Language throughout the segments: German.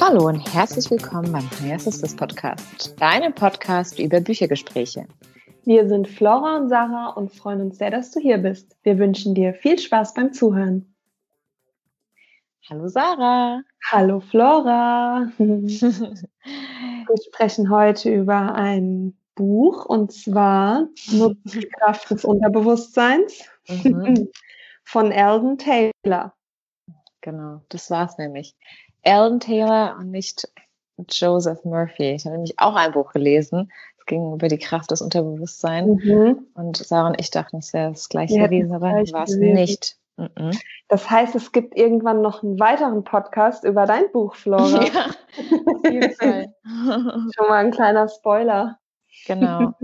Hallo und herzlich willkommen beim Sisters Podcast, deinem Podcast über Büchergespräche. Wir sind Flora und Sarah und freuen uns sehr, dass du hier bist. Wir wünschen dir viel Spaß beim Zuhören. Hallo Sarah. Hallo Flora. Wir sprechen heute über ein Buch und zwar Nutze die Kraft des Unterbewusstseins mhm. von Eldon Taylor. Genau, das war es nämlich. Eldon Taylor und nicht Joseph Murphy. Ich habe nämlich auch ein Buch gelesen. Ging über die Kraft des Unterbewusstseins. Mhm. Und Sarah und ich dachten, es wäre das gleiche ja, gewesen, aber war es nicht. Mhm. Das heißt, es gibt irgendwann noch einen weiteren Podcast über dein Buch, Flora. Ja, auf jeden Fall. Schon mal ein kleiner Spoiler. Genau.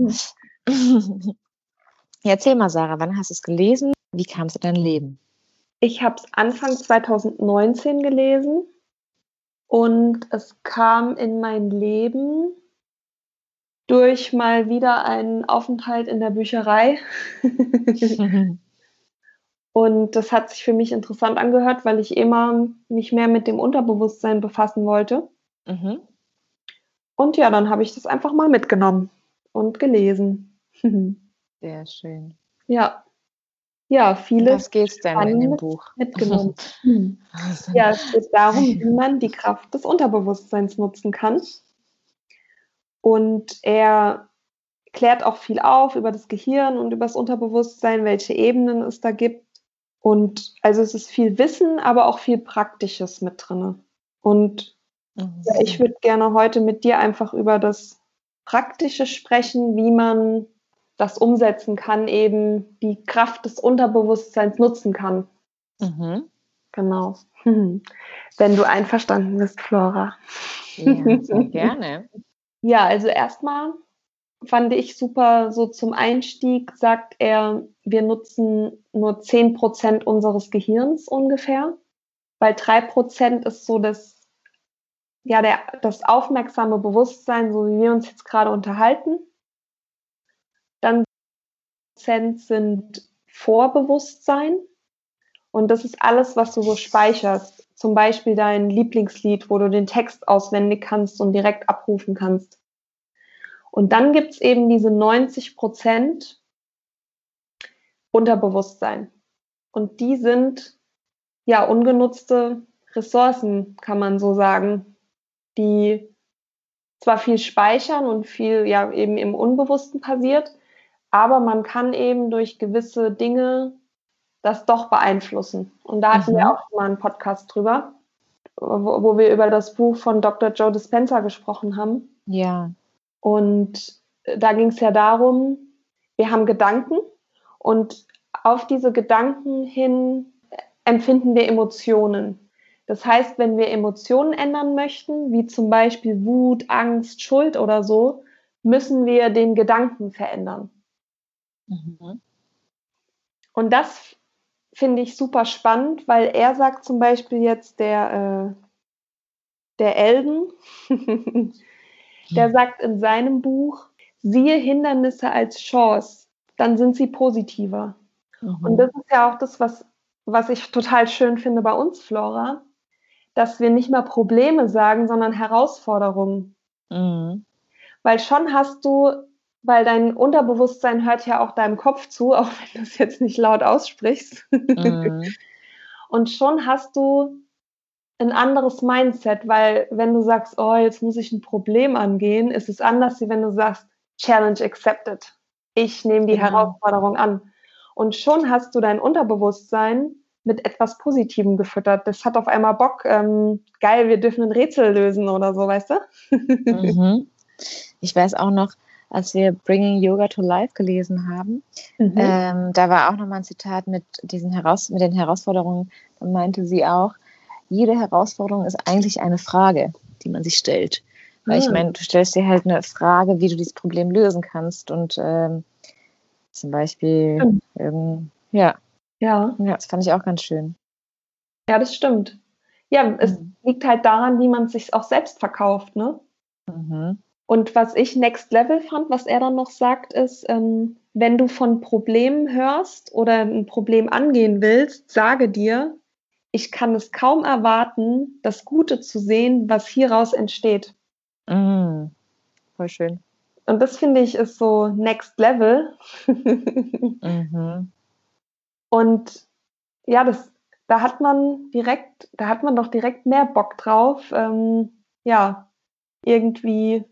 ja, erzähl mal, Sarah, wann hast du es gelesen? Wie kam es in dein Leben? Ich habe es Anfang 2019 gelesen und es kam in mein Leben durch mal wieder einen Aufenthalt in der Bücherei. und das hat sich für mich interessant angehört, weil ich immer mich mehr mit dem Unterbewusstsein befassen wollte. Mhm. Und ja, dann habe ich das einfach mal mitgenommen und gelesen. Sehr schön. Ja. Ja, vieles. Was geht's denn in dem Buch? Mitgenommen. Ja, es geht darum, wie man die Kraft des Unterbewusstseins nutzen kann. Und er klärt auch viel auf über das Gehirn und über das Unterbewusstsein, welche Ebenen es da gibt. Und also es ist viel Wissen, aber auch viel Praktisches mit drin. Und mhm. ja, ich würde gerne heute mit dir einfach über das Praktische sprechen, wie man das umsetzen kann, eben die Kraft des Unterbewusstseins nutzen kann. Mhm. Genau. Wenn du einverstanden bist, Flora. Ja, sehr gerne. Ja, also erstmal fand ich super, so zum Einstieg sagt er, wir nutzen nur 10% unseres Gehirns ungefähr, weil 3% ist so das, ja, der, das aufmerksame Bewusstsein, so wie wir uns jetzt gerade unterhalten dann sind Vorbewusstsein. Und das ist alles, was du so speicherst. Zum Beispiel dein Lieblingslied, wo du den Text auswendig kannst und direkt abrufen kannst. Und dann gibt es eben diese 90 Prozent Unterbewusstsein. Und die sind ja ungenutzte Ressourcen, kann man so sagen, die zwar viel speichern und viel ja eben im Unbewussten passiert, aber man kann eben durch gewisse Dinge das doch beeinflussen. Und da hatten mhm. wir auch mal einen Podcast drüber, wo, wo, wir über das Buch von Dr. Joe Dispenza gesprochen haben. Ja. Und da ging es ja darum, wir haben Gedanken und auf diese Gedanken hin empfinden wir Emotionen. Das heißt, wenn wir Emotionen ändern möchten, wie zum Beispiel Wut, Angst, Schuld oder so, müssen wir den Gedanken verändern. Mhm. Und das finde ich super spannend, weil er sagt zum Beispiel jetzt der, äh, der Elden, der hm. sagt in seinem Buch, siehe Hindernisse als Chance, dann sind sie positiver. Mhm. Und das ist ja auch das, was, was ich total schön finde bei uns, Flora, dass wir nicht mehr Probleme sagen, sondern Herausforderungen. Mhm. Weil schon hast du weil dein Unterbewusstsein hört ja auch deinem Kopf zu, auch wenn du es jetzt nicht laut aussprichst. Mhm. Und schon hast du ein anderes Mindset, weil wenn du sagst, oh, jetzt muss ich ein Problem angehen, ist es anders, wie wenn du sagst, Challenge accepted. Ich nehme die genau. Herausforderung an. Und schon hast du dein Unterbewusstsein mit etwas Positivem gefüttert. Das hat auf einmal Bock, ähm, geil, wir dürfen ein Rätsel lösen oder so, weißt du? Mhm. Ich weiß auch noch, als wir Bringing Yoga to Life gelesen haben. Mhm. Ähm, da war auch nochmal ein Zitat mit, diesen Heraus mit den Herausforderungen. Da meinte sie auch, jede Herausforderung ist eigentlich eine Frage, die man sich stellt. Weil ich ah. meine, du stellst dir halt eine Frage, wie du dieses Problem lösen kannst. Und ähm, Zum Beispiel, ähm, ja. Ja. Ja, das fand ich auch ganz schön. Ja, das stimmt. Ja, es Mhm. liegt halt daran, wie man sich auch selbst verkauft, ne? Mhm. Und was ich Next Level fand, was er dann noch sagt, ist, ähm, wenn du von Problemen hörst oder ein Problem angehen willst, sage dir, ich kann es kaum erwarten, das Gute zu sehen, was hieraus entsteht. Mhm. Voll schön. Und das finde ich ist so Next Level. Mhm. Und ja, das, da hat man direkt, da hat man doch direkt mehr Bock drauf, ähm, ja, irgendwie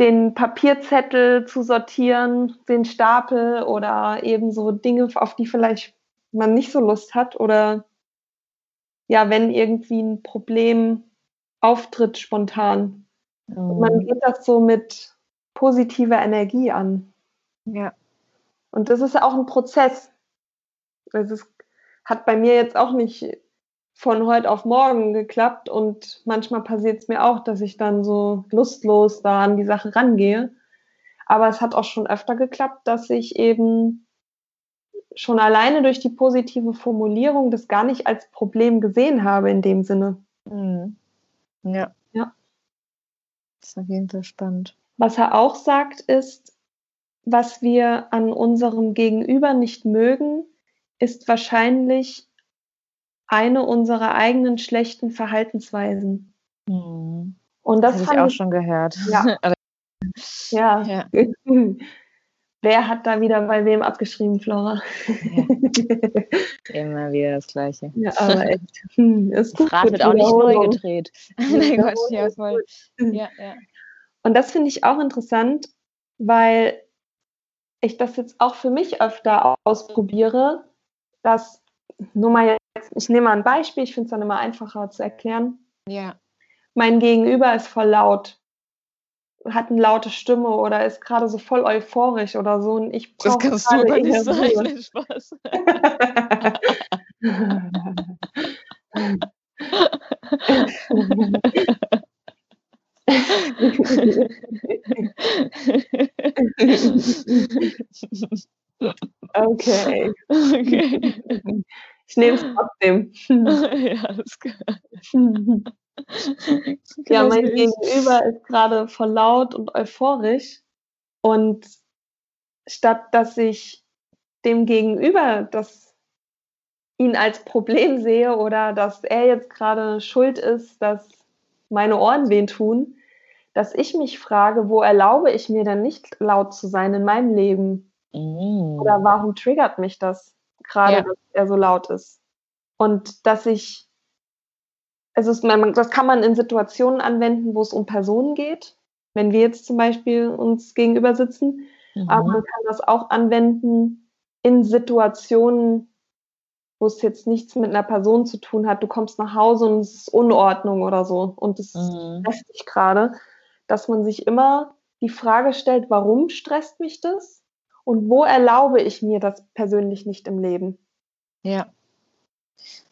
den Papierzettel zu sortieren, den Stapel oder eben so Dinge, auf die vielleicht man nicht so Lust hat oder ja, wenn irgendwie ein Problem auftritt spontan. Und man Mhm. geht das so mit positiver Energie an. Ja. Und das ist auch ein Prozess. Ist, hat bei mir jetzt auch nicht von heute auf morgen geklappt und manchmal passiert es mir auch, dass ich dann so lustlos da an die Sache rangehe. Aber es hat auch schon öfter geklappt, dass ich eben schon alleine durch die positive Formulierung das gar nicht als Problem gesehen habe in dem Sinne. Mhm. Ja. Ja. Das ist auf jeden Fall spannend. Was er auch sagt, ist, was wir an unserem Gegenüber nicht mögen, ist wahrscheinlich eine unserer eigenen schlechten Verhaltensweisen. Mhm. Und Das das, habe ich auch ich, schon gehört. Ja. Ja. ja. Wer hat da wieder bei wem abgeschrieben, Flora? Immer wieder das Gleiche. ja, aber echt. Hm. Das Rad wird auch nicht neu gedreht. Mein Gott, ja, voll. Ja, ja. Und das finde ich auch interessant, weil ich das jetzt auch für mich öfter ausprobiere, dass, nur mal ich nehme mal ein Beispiel, ich finde es dann immer einfacher zu erklären. Ja. Mein Gegenüber ist voll laut, hat eine laute Stimme oder ist gerade so voll euphorisch oder so und ich Das kannst du gerade nicht. Nein, Spaß. okay. okay. Ich nehme es trotzdem. ja, klar. Ja, mein. Gegenüber ist gerade voll laut und euphorisch. Und statt dass ich dem Gegenüber das ihn als Problem sehe oder dass er jetzt gerade schuld ist, dass meine Ohren weh tun, dass ich mich frage, wo erlaube ich mir denn nicht laut zu sein in meinem Leben? Mm. Oder warum triggert mich das gerade, Ja. dass er so laut ist? Und dass ich, es ist, man, das kann man in Situationen anwenden, wo es um Personen geht. Wenn wir jetzt zum Beispiel uns gegenüber sitzen, aber Mhm. man kann das auch anwenden in Situationen, wo es jetzt nichts mit einer Person zu tun hat. Du kommst nach Hause und es ist Unordnung oder so und es Mhm. stresst dich gerade, dass man sich immer die Frage stellt, warum stresst mich das und wo erlaube ich mir das persönlich nicht im Leben? Ja.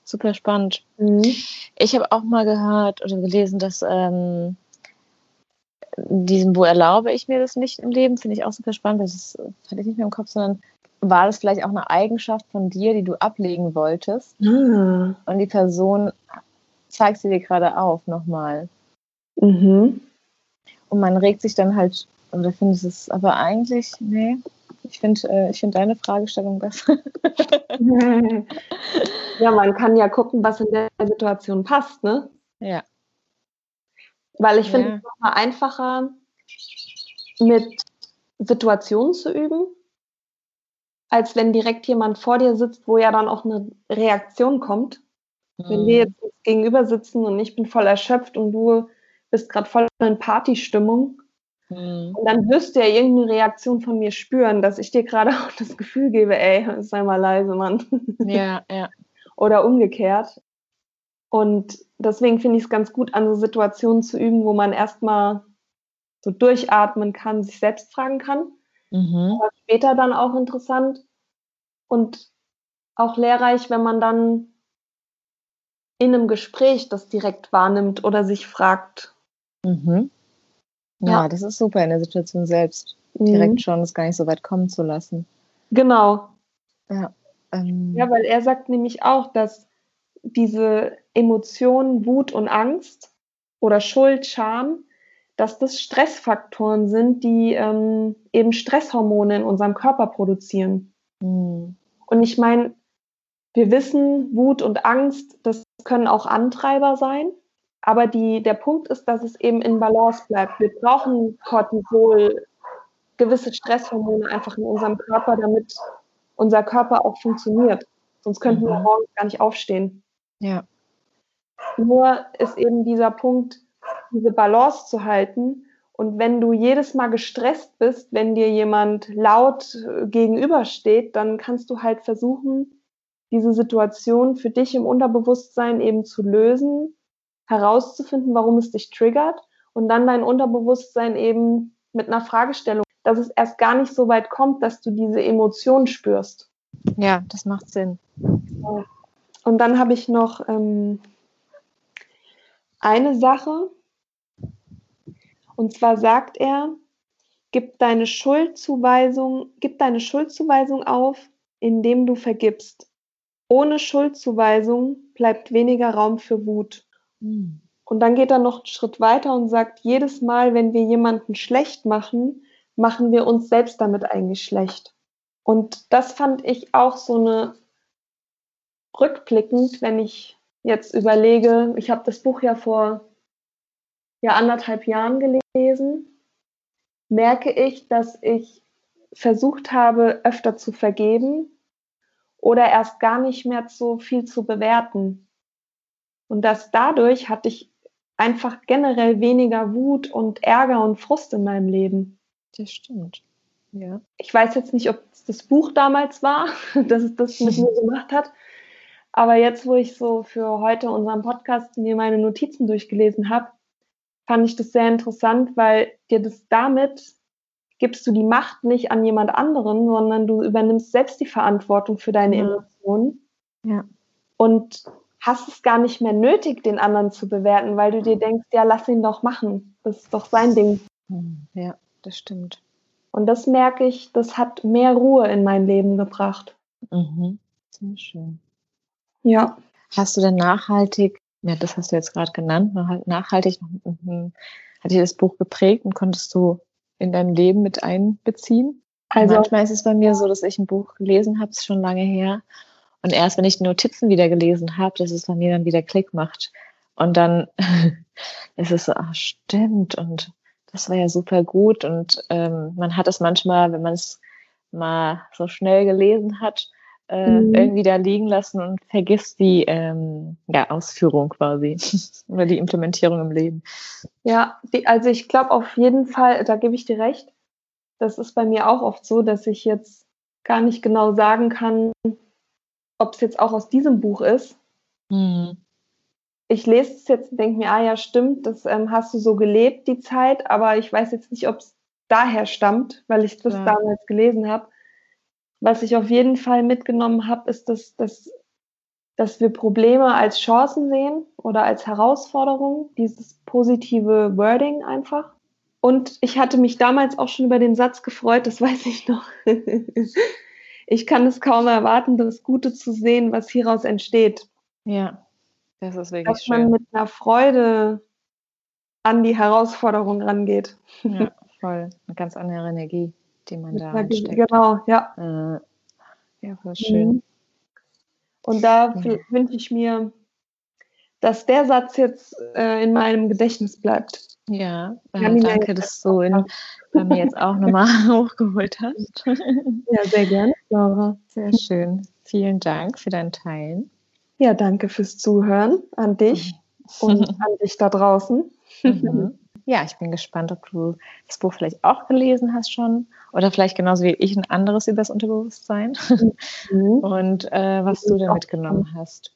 Super spannend. Mhm. Ich habe auch mal gehört oder gelesen, dass ähm, diesen, wo erlaube ich mir das nicht im Leben, finde ich auch super spannend. Das hatte ich nicht mehr im Kopf, sondern war das vielleicht auch eine Eigenschaft von dir, die du ablegen wolltest Ah. und die Person zeigt sie dir gerade auf nochmal. Mhm. Und man regt sich dann halt, oder findest es aber eigentlich, nee, ich finde äh, ich find deine Fragestellung besser. ja, man kann ja gucken, was in der Situation passt, ne? ja. Weil ich finde Ja. es nochmal einfacher, mit Situationen zu üben, als wenn direkt jemand vor dir sitzt, wo ja dann auch eine Reaktion kommt. Wenn wir Mhm. jetzt gegenüber sitzen und ich bin voll erschöpft und du bist gerade voll in Partystimmung, Mhm. und dann wirst du ja irgendeine Reaktion von mir spüren, dass ich dir gerade auch das Gefühl gebe, ey, sei mal leise, Mann. Ja, ja. Oder umgekehrt. Und deswegen finde ich es ganz gut, an so Situationen zu üben, wo man erstmal so durchatmen kann, sich selbst fragen kann. Mhm. Aber später dann auch interessant und auch lehrreich, wenn man dann in einem Gespräch das direkt wahrnimmt oder sich fragt, Mhm. Ja, ja, das ist super in der Situation selbst. Mhm. Direkt schon es gar nicht so weit kommen zu lassen. Genau. Ja, ähm, ja, weil er sagt nämlich auch, dass diese Emotionen Wut und Angst oder Schuld, Scham, dass das Stressfaktoren sind, die ähm, eben Stresshormone in unserem Körper produzieren. Mhm. Und ich meine, wir wissen, Wut und Angst, das können auch Antreiber sein. Aber die, der Punkt ist, dass es eben in Balance bleibt. Wir brauchen Cortisol, gewisse Stresshormone einfach in unserem Körper, damit unser Körper auch funktioniert. Sonst könnten mhm. wir morgens gar nicht aufstehen. Ja. Nur ist eben dieser Punkt, diese Balance zu halten. Und wenn du jedes Mal gestresst bist, wenn dir jemand laut äh, gegenübersteht, dann kannst du halt versuchen, diese Situation für dich im Unterbewusstsein eben zu lösen, herauszufinden, warum es dich triggert und dann dein Unterbewusstsein eben mit einer Fragestellung, dass es erst gar nicht so weit kommt, dass du diese Emotion spürst. Ja, das macht Sinn. Und dann habe ich noch ähm, eine Sache, und zwar sagt er, gib deine Schuldzuweisung, gib deine Schuldzuweisung auf, indem du vergibst. Ohne Schuldzuweisung bleibt weniger Raum für Wut. Und dann geht er noch einen Schritt weiter und sagt, jedes Mal, wenn wir jemanden schlecht machen, machen wir uns selbst damit eigentlich schlecht. Und das fand ich auch so eine rückblickend, wenn ich jetzt überlege, ich habe das Buch ja vor ja anderthalb Jahren gelesen, merke ich, dass ich versucht habe, öfter zu vergeben oder erst gar nicht mehr so viel zu bewerten. Und dass dadurch hatte ich einfach generell weniger Wut und Ärger und Frust in meinem Leben. Das stimmt. Ja. Ich weiß jetzt nicht, ob es das Buch damals war, dass es das mit mir gemacht hat. Aber jetzt, wo ich so für heute unseren Podcast mir meine Notizen durchgelesen habe, fand ich das sehr interessant, weil dir das damit gibst du die Macht nicht an jemand anderen, sondern du übernimmst selbst die Verantwortung für deine. Emotionen. Ja. Und hast es gar nicht mehr nötig, den anderen zu bewerten, weil du dir denkst, ja, lass ihn doch machen. Das ist doch sein Ding. Hm, ja, das stimmt. Und das merke ich, das hat mehr Ruhe in mein Leben gebracht. Mhm. Sehr schön. Ja. Hast du denn nachhaltig, ja, das hast du jetzt gerade genannt, nachhaltig, mhm, hat dir das Buch geprägt und konntest du in dein Leben mit einbeziehen? Also manchmal ist es bei mir so, dass ich ein Buch gelesen habe, ist schon lange her. Und erst wenn ich die Notizen wieder gelesen habe, dass es bei mir dann wieder Klick macht. Und dann ist es so, ach stimmt, und das war ja super gut. Und ähm, man hat es manchmal, wenn man es mal so schnell gelesen hat, äh, mhm. irgendwie da liegen lassen und vergisst die ähm, ja, Ausführung quasi oder die Implementierung im Leben. Ja, die, also ich glaube auf jeden Fall, da gebe ich dir recht. Das ist bei mir auch oft so, dass ich jetzt gar nicht genau sagen kann, ob es jetzt auch aus diesem Buch ist. Mhm ich lese es jetzt und denke mir, ah ja, stimmt, das ähm, hast du so gelebt, die Zeit, aber ich weiß jetzt nicht, ob es daher stammt, weil ich das ja. damals gelesen habe. Was ich auf jeden Fall mitgenommen habe, ist, dass, dass, dass wir Probleme als Chancen sehen oder als Herausforderungen, dieses positive Wording einfach. Und ich hatte mich damals auch schon über den Satz gefreut, das weiß ich noch. Ich kann es kaum erwarten, das Gute zu sehen, was hieraus entsteht. Ja. Das ist wirklich dass schön. man mit einer Freude an die Herausforderung rangeht. Ja, voll. Eine ganz andere Energie, die man da reinsteckt. Genau, ja. Äh, ja, voll schön. Mhm. Und da ja. wünsche ich mir, dass der Satz jetzt äh, in meinem Gedächtnis bleibt. Ja, äh, danke, dass du ihn bei mir jetzt auch nochmal hochgeholt hast. Ja, sehr gerne, Laura. Sehr schön. Vielen Dank für dein Teilen. Ja, danke fürs Zuhören an dich mhm. und an dich da draußen. Mhm. Ja, ich bin gespannt, ob du das Buch vielleicht auch gelesen hast schon oder vielleicht genauso wie ich ein anderes über das Unterbewusstsein mhm. und äh, was du da mitgenommen hast.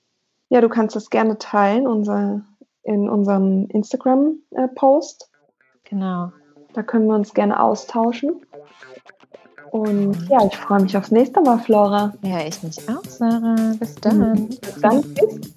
Ja, du kannst das gerne teilen unser, in unserem Instagram-Post. Äh, genau. Da können wir uns gerne austauschen. Und ja, ich freue mich aufs nächste Mal, Flora. Ja, ich mich auch, Sarah. Bis dann. Bis dann. Tschüss.